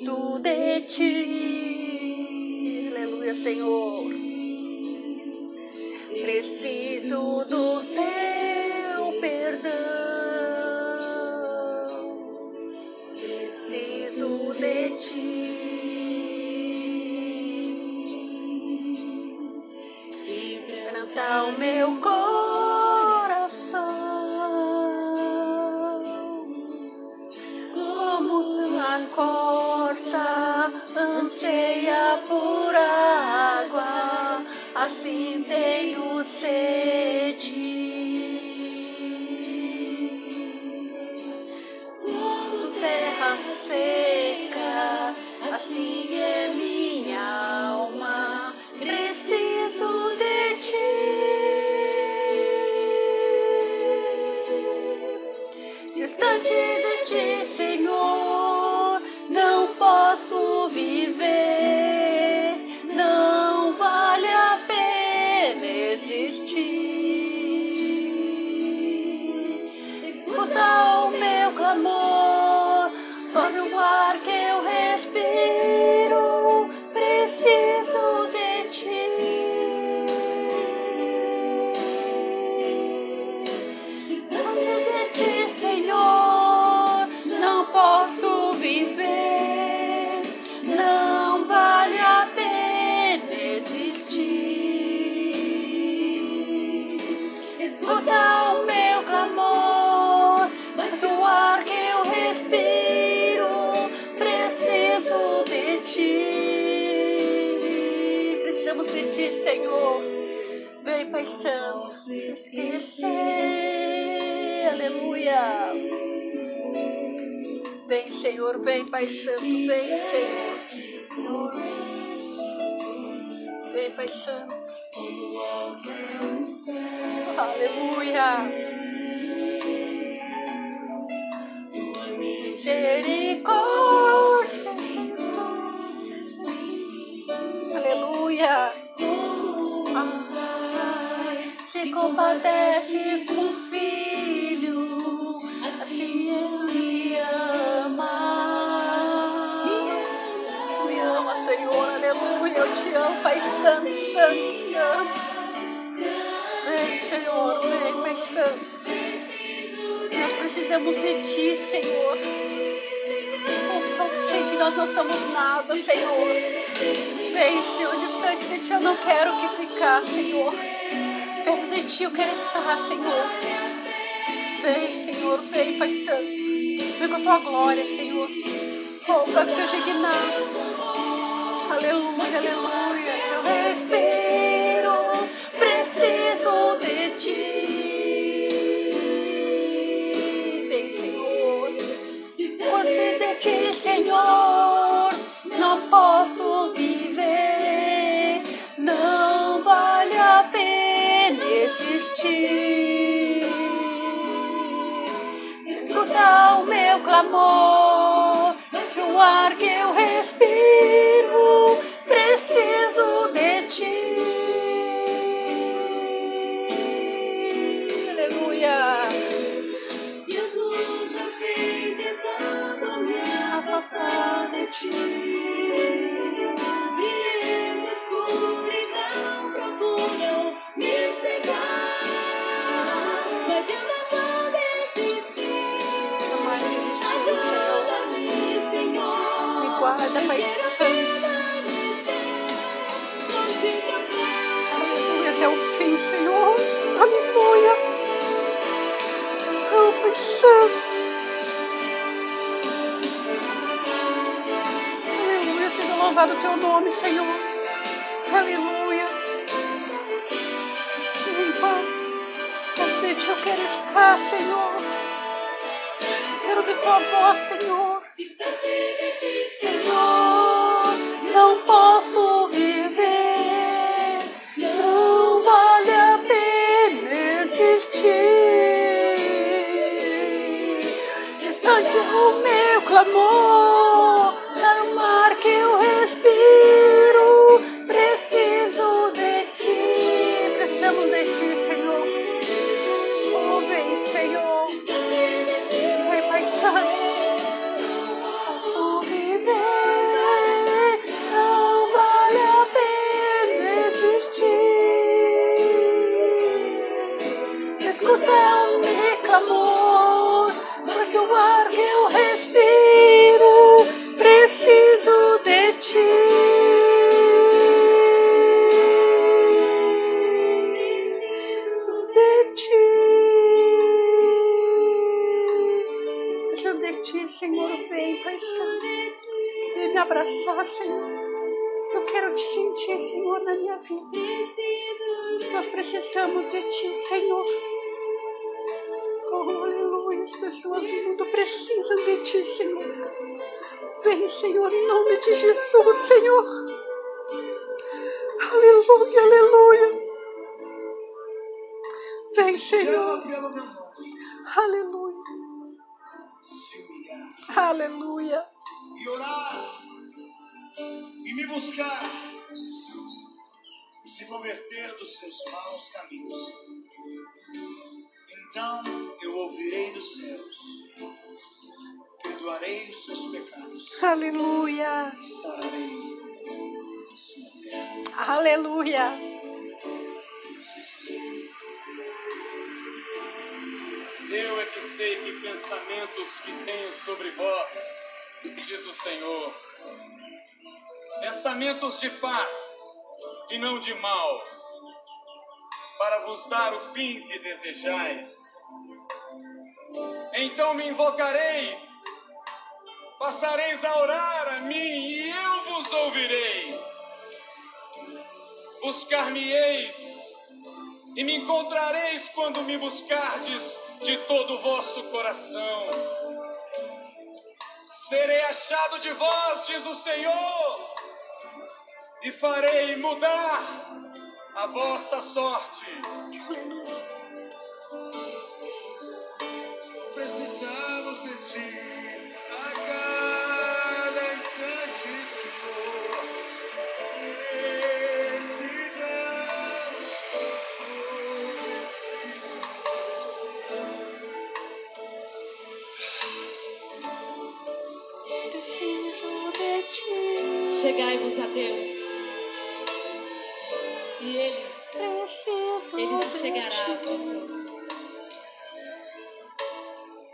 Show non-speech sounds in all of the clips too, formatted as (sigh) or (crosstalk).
Preciso de ti. Aleluia, Senhor. Preciso do Senhor, vem, Pai Santo, vem, Senhor. Vem, Pai Santo. Aleluia. Misericórdia. Aleluia. Ah, se compadece com Pai Santo, Santo, Santo. Vem, Senhor, vem, Pai Santo. Nós precisamos de Ti, Senhor. Oh, Sem Ti nós não somos nada, Senhor. Vem, Senhor, distante de Ti eu não quero que ficar, Senhor. Perto de Ti eu quero estar, Senhor. Vem, Senhor, vem, Pai Santo. Vem com a Tua glória, Senhor. Oh, para o Teu dignar. Aleluia, aleluia. Senhor. Não posso viver. Não vale a pena existir. Escuta o meu clamor. O ar que eu respiro, Senhor. Aleluia. Oh, Pai Santo. Louvado o teu nome, Senhor. Aleluia. Vem, Pai. Onde eu quero estar, Senhor. Quero ouvir tua voz, Senhor. Senhor. Não posso viver, não vale a pena existir. Distante o meu clamor, se converter dos seus maus caminhos. Então eu ouvirei dos céus, perdoarei os seus pecados Aleluia. e sararei a sua terra. Aleluia. Eu é que sei que pensamentos que tenho sobre vós, diz o Senhor. Pensamentos de paz e não de mal, para vos dar o fim que desejais. Então me invocareis, passareis a orar a mim e eu vos ouvirei. Buscar-me-eis e me encontrareis quando me buscardes de todo o vosso coração. Serei achado de vós, diz o Senhor, e farei mudar a vossa sorte.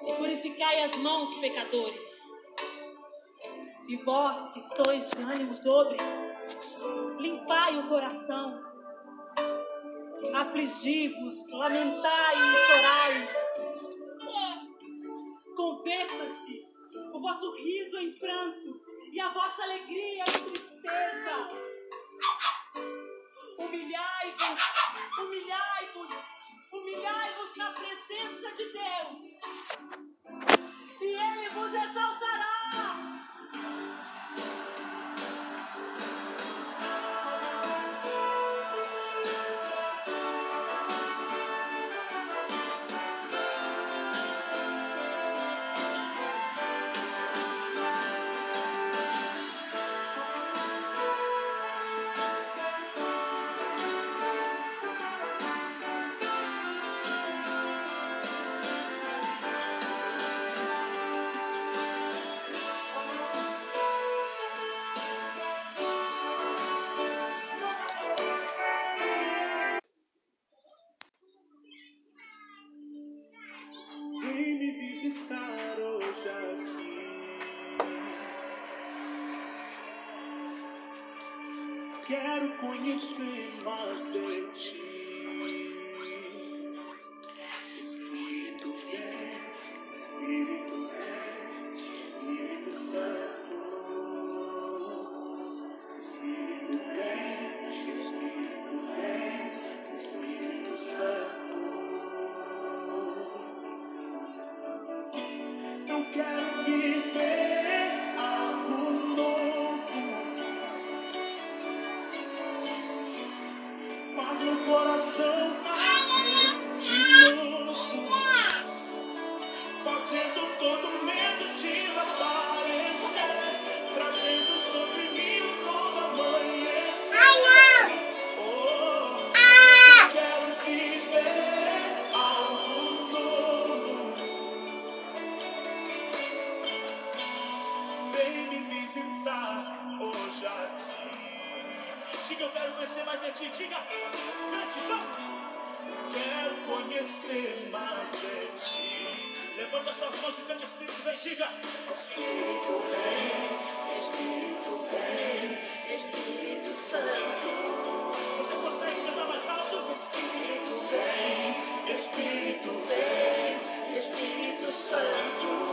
E purificai as mãos, pecadores. E vós que sois de ânimo dobre, limpai o coração. Afligi-vos, lamentai e chorai. Converta-se o vosso riso em pranto e a vossa alegria em tristeza. Humilhai-vos, conhecer mais de ti. Levante as suas mãos e cante, Espírito, vem, diga. Espírito vem, Espírito vem, Espírito Santo. Você consegue cantar mais alto? Espírito vem, Espírito vem, Espírito Santo.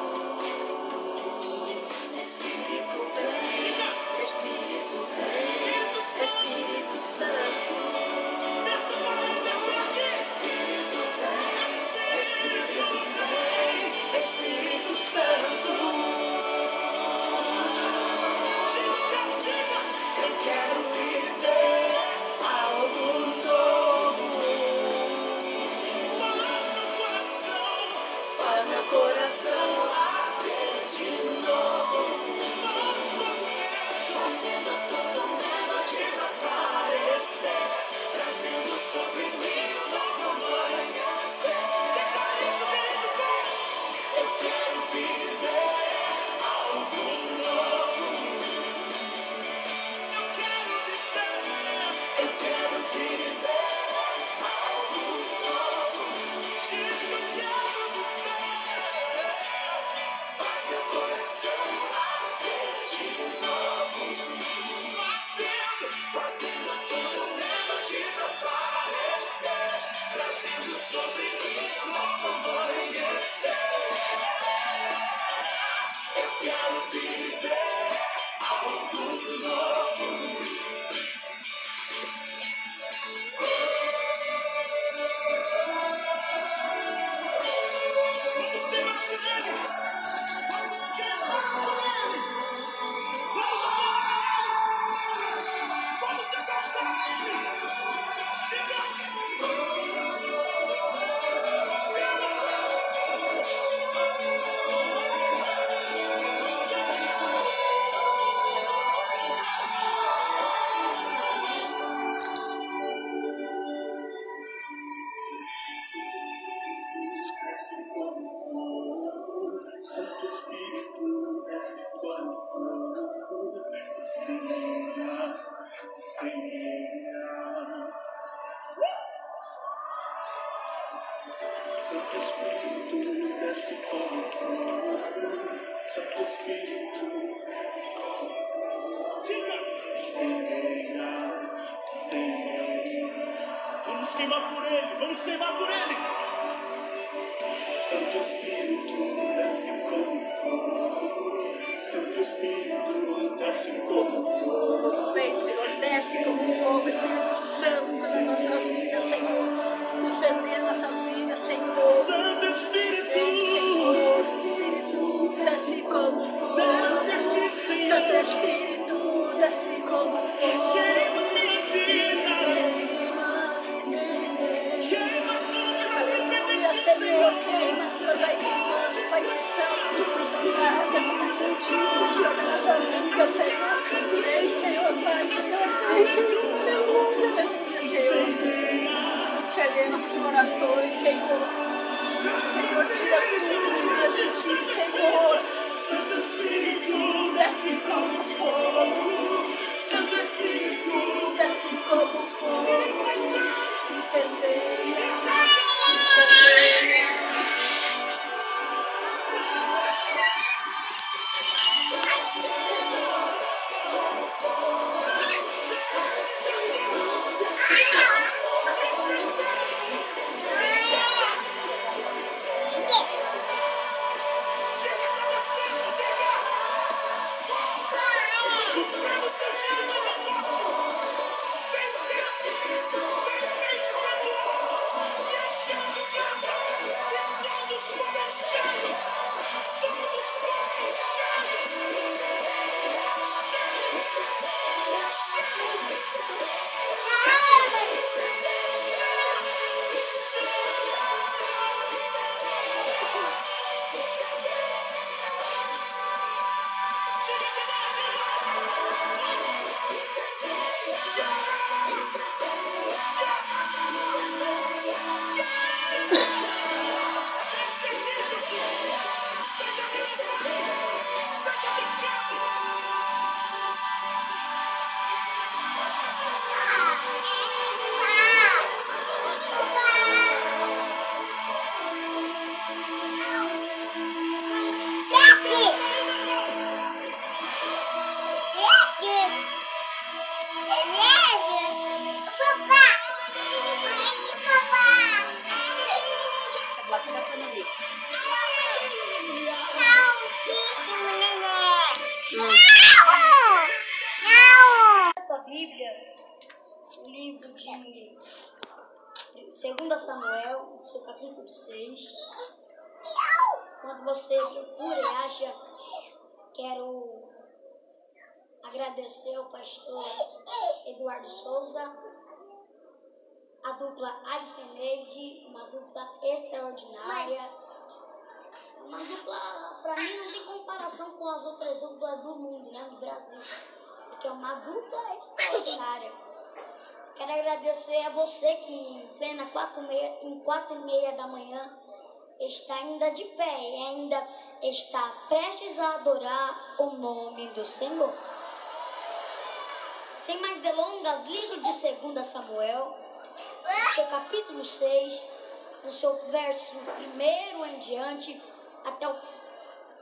Comparação com as outras duplas do mundo, né, do Brasil. Porque é uma dupla extraordinária. (laughs) Quero agradecer a você que em plena quatro e meia, em quatro e meia da manhã está ainda de pé e ainda está prestes a adorar o nome do Senhor. Sem mais delongas, livro de 2 Samuel, seu capítulo 6, no seu verso 1 em diante, até o,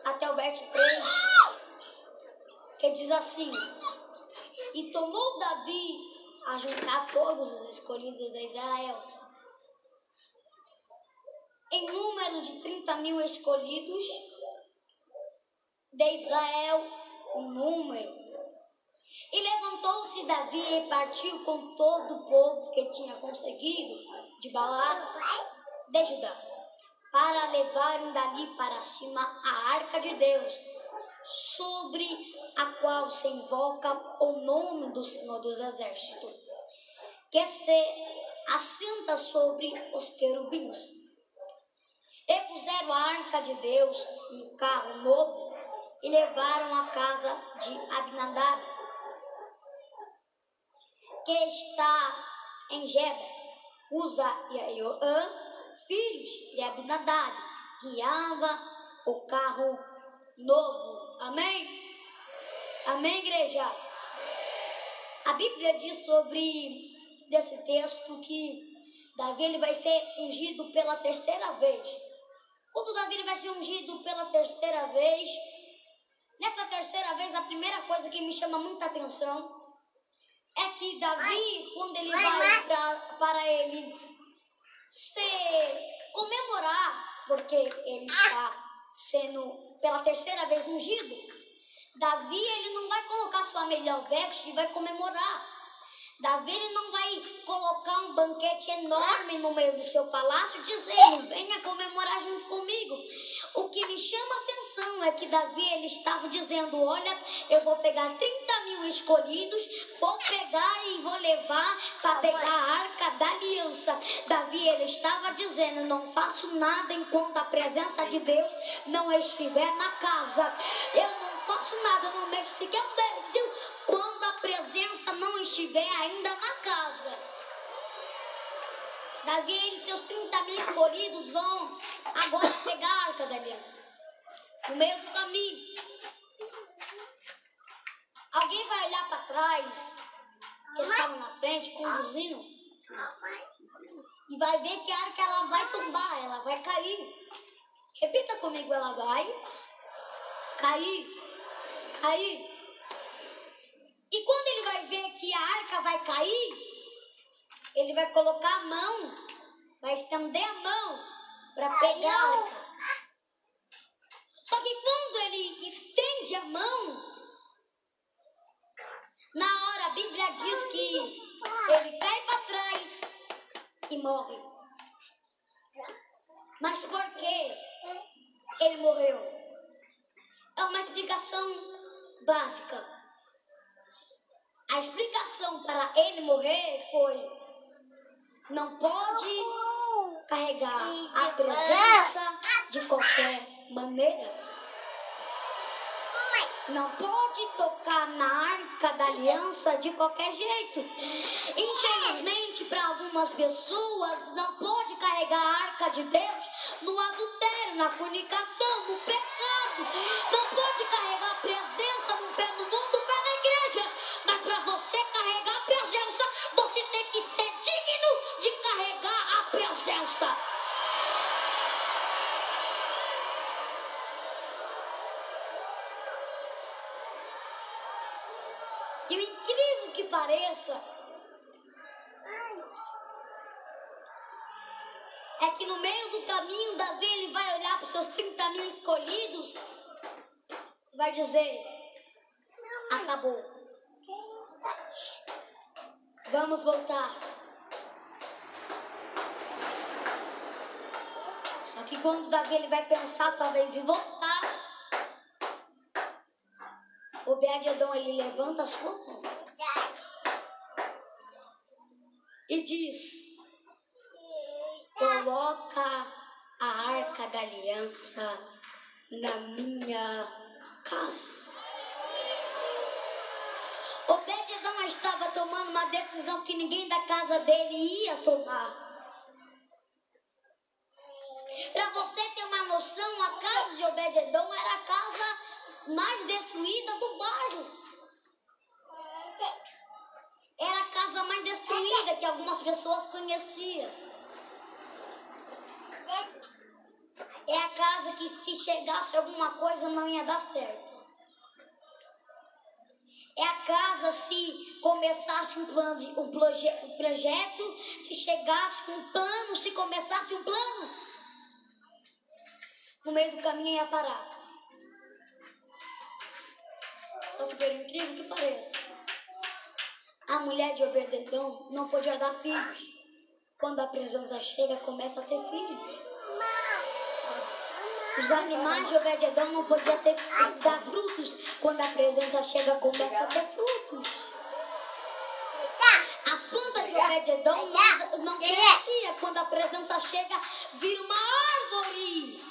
até o verso 3, que diz assim: E tomou Davi a juntar todos os escolhidos de Israel, em número de 30 mil escolhidos de Israel, o número. E levantou-se Davi e partiu com todo o povo que tinha conseguido de Balá de Judá, para levarem dali para cima a arca de Deus, sobre a qual se invoca o nome do Senhor dos Exércitos, que se assenta sobre os querubins. E puseram a arca de Deus no carro novo e levaram à casa de Abinadab, que está em Geba. Uza e Aioã, filhos de Abinadab, guiava o carro novo. Amém? Amém, igreja? A Bíblia diz sobre desse texto que Davi ele vai ser ungido pela terceira vez. Quando Davi ele vai ser ungido pela terceira vez, nessa terceira vez, a primeira coisa que me chama muita atenção é que Davi, quando ele vai pra, para ele se comemorar, porque ele está sendo pela terceira vez ungido, Davi ele não vai colocar sua melhor veste e vai comemorar. Davi ele não vai colocar um banquete enorme no meio do seu palácio dizendo, venha comemorar junto comigo. O que me chama a atenção é que Davi ele estava dizendo, olha, eu vou pegar 30 mil escolhidos, vou pegar e vou levar para pegar a arca da aliança. Davi ele estava dizendo, não faço nada enquanto a presença de Deus não estiver na casa. Eu não faço nada, não mexo sequer um dedo quando a presença não estiver ainda na casa. Davi e seus 30 mil escolhidos vão agora pegar a arca da aliança. No meio do caminho. Alguém vai olhar para trás, que estava na frente, conduzindo, e vai ver que a arca ela vai tombar, ela vai cair. Repita comigo, ela vai cair cair. E quando ele vai ver que a arca vai cair, ele vai colocar a mão, vai estender a mão para pegar a arca. Só que quando ele estende a mão, morre. Mas por que ele morreu? É uma explicação básica. A explicação para ele morrer foi: não pode carregar a presença de qualquer maneira. Não pode tocar na arca da aliança de qualquer jeito. Infelizmente, para algumas pessoas, não pode carregar a arca de Deus no adultério, na comunicação, no pecado. Não pode carregar E o incrível que pareça, é que no meio do caminho, Davi ele vai olhar para os seus 30 mil escolhidos e vai dizer: Acabou. Vamos voltar. Só que quando Davi ele vai pensar talvez em voltar, Obed-Edom ele levanta a sua mão e diz: Coloca a arca da aliança na minha casa. Obed-Edom estava tomando uma decisão que ninguém da casa dele ia tomar. Para você ter uma noção, a casa de Obed-Edom era a casa mais destruída do bairro. Era a casa mais destruída que algumas pessoas conheciam. É a casa que se chegasse alguma coisa não ia dar certo. É a casa se começasse um plano, de, um, proje, um projeto, se chegasse um plano, se começasse um plano, no meio do caminho ia parar. Só que, por incrível que pareça, a mulher de Obededão não podia dar filhos. Quando a presença chega, começa a ter filhos. Os animais de Obededão não podiam ter, dar frutos. Quando a presença chega, começa a ter frutos. As plantas de Obededão não, não cresciam. Quando a presença chega, vira uma árvore.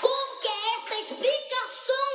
Como que é essa explicação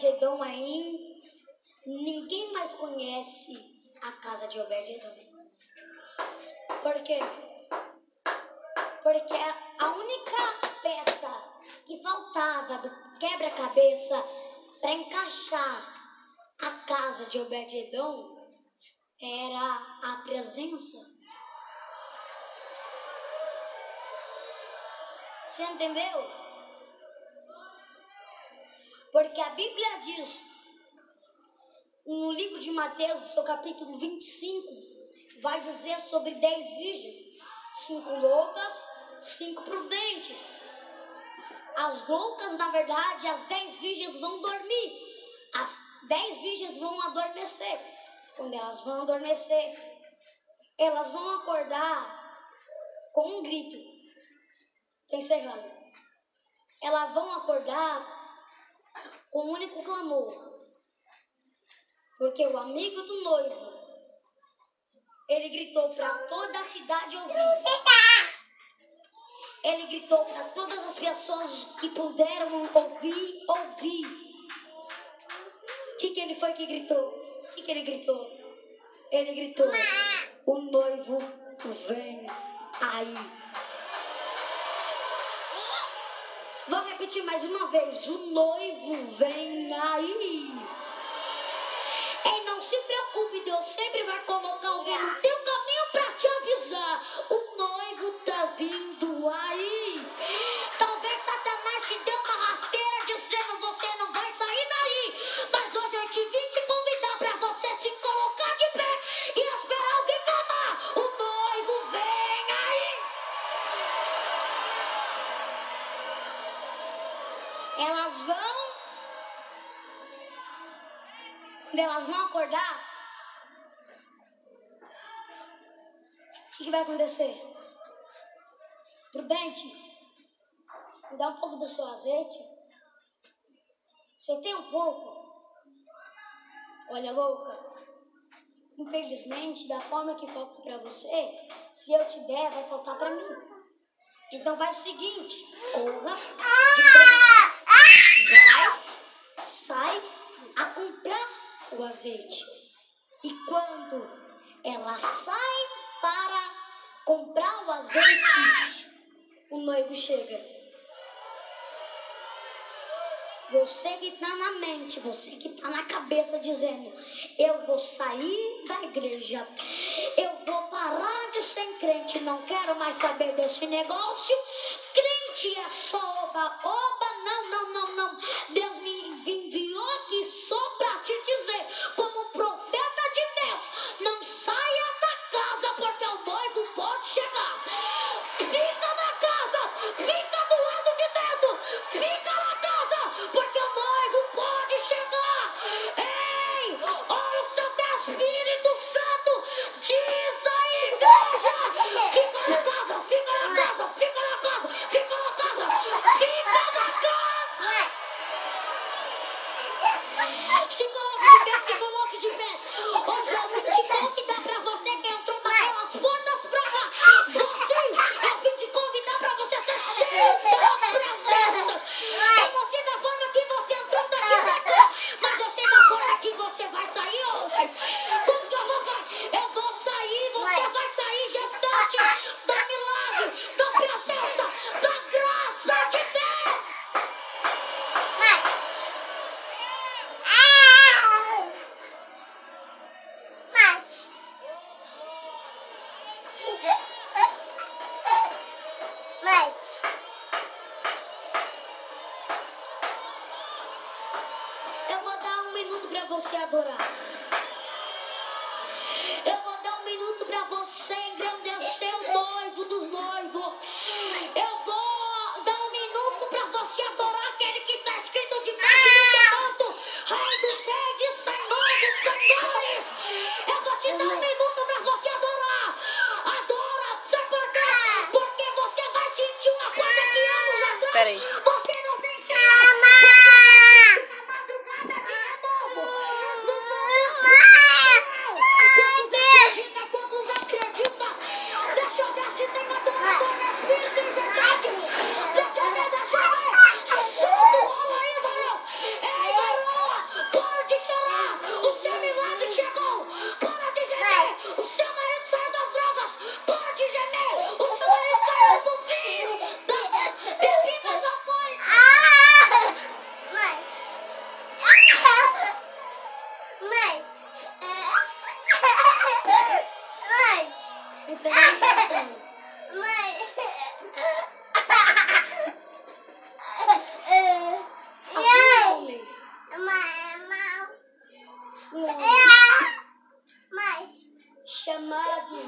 Obed-Edom aí, ninguém mais conhece a casa de Obed-Edom. Por quê? Porque a única peça que faltava do quebra-cabeça para encaixar a casa de Obed-Edom era a presença. Você entendeu? Porque a Bíblia diz, no livro de Mateus, seu capítulo 25, vai dizer sobre dez virgens: cinco loucas, cinco prudentes. As loucas, na verdade, as dez virgens vão dormir. As dez virgens vão adormecer. Quando elas vão adormecer, elas vão acordar com um grito. Estou encerrando. Elas vão acordar com um único clamor. Porque o amigo do noivo, ele gritou para toda a cidade ouvir. Ele gritou para todas as pessoas que puderam ouvir, ouvir. O que, que ele foi que gritou? O que, que ele gritou? Ele gritou: O noivo vem aí. Vou repetir mais uma vez: O noivo vem aí. E não se preocupe, Deus sempre vai colocar alguém no teu caminho para te avisar. O noivo tá vindo aí. Vão. Quando elas vão acordar, o que, que vai acontecer? Prudente, me dá um pouco do seu azeite. Você tem um pouco? Olha, louca. Infelizmente, da forma que falta para você, se eu te der, vai faltar para mim. Então faz o seguinte: corra depressa. Vai, sai a comprar o azeite. E quando ela sai para comprar o azeite, o noivo chega. Você que está na mente, você que está na cabeça dizendo: Eu vou sair da igreja, eu vou parar de ser crente, não quero mais saber desse negócio. Crente é só oba, oba,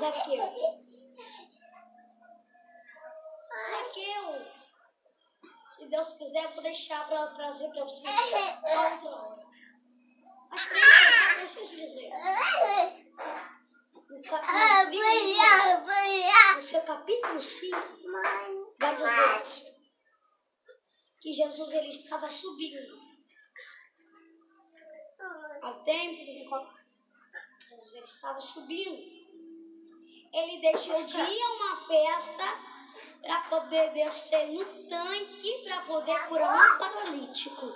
Zaqueu. Zaqueu, se Deus quiser, eu vou deixar para trazer para vocês outra hora. Mas isso, deixa eu dizer. No capítulo, no seu capítulo 5, vai dizer que Jesus ele estava subindo ao templo. Jesus ele estava subindo. Ele deixou de ir a uma festa para poder descer no tanque para poder curar um paralítico.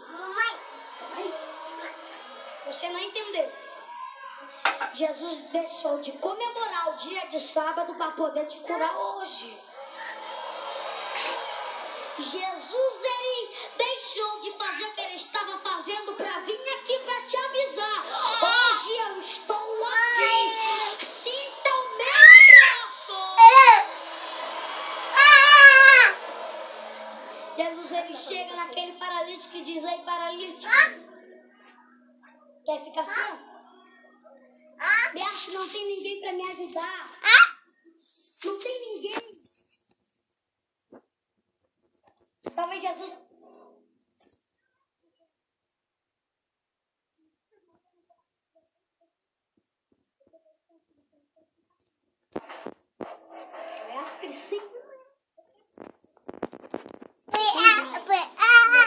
Você não entendeu? Jesus deixou de comemorar o dia de sábado para poder te curar hoje. Jesus ele deixou de fazer o que ele estava fazendo para vir aqui para te avisar. Hoje eu estou aqui. Sinta o meu braço. Jesus ele chega naquele paralítico e diz: Ei, paralítico, quer ficar assim? Me não tem ninguém para me ajudar. Não tem ninguém. Talvez Jesus. Mestre, sim.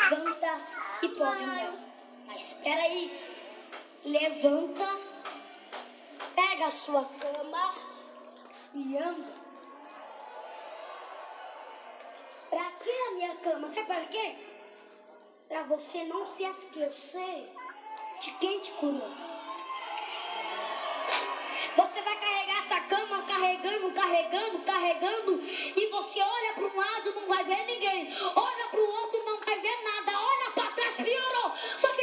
Levanta e pode andar. Mas espera aí. Levanta, pega a sua cama e anda. Pra que a minha cama? Sabe para quê? Pra você não se esquecer de quem te curou. Você vai carregar essa cama carregando, carregando, carregando, e você olha para um lado, não vai ver ninguém. Olha para o outro, não vai ver nada. Olha para trás, piorou. Só que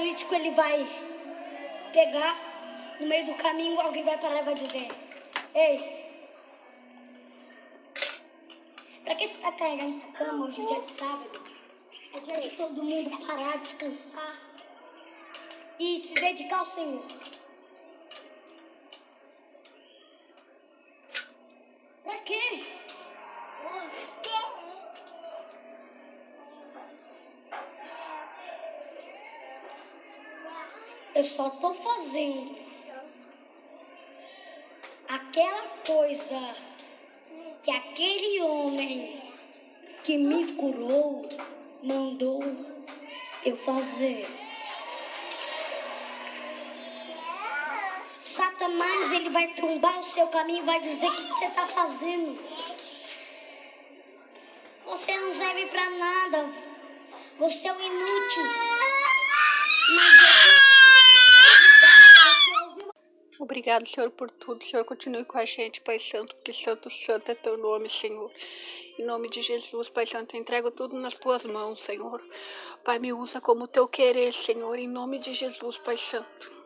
paralítico ele vai pegar no meio do caminho, alguém vai parar e vai dizer: Ei, pra que você está carregando essa cama hoje, dia de sábado? É dia de todo mundo parar, descansar e se dedicar ao Senhor. Eu só estou fazendo aquela coisa que aquele homem que me curou mandou eu fazer. Satanás ele vai trombar o seu caminho e vai dizer o que você está fazendo. Você não serve para nada. Você é um inútil. Mas Obrigado, Senhor, por tudo. Senhor, continue com a gente, Pai Santo, porque Santo, Santo é teu nome, Senhor. Em nome de Jesus, Pai Santo, eu entrego tudo nas tuas mãos, Senhor. Pai, me usa como teu querer, Senhor, em nome de Jesus, Pai Santo.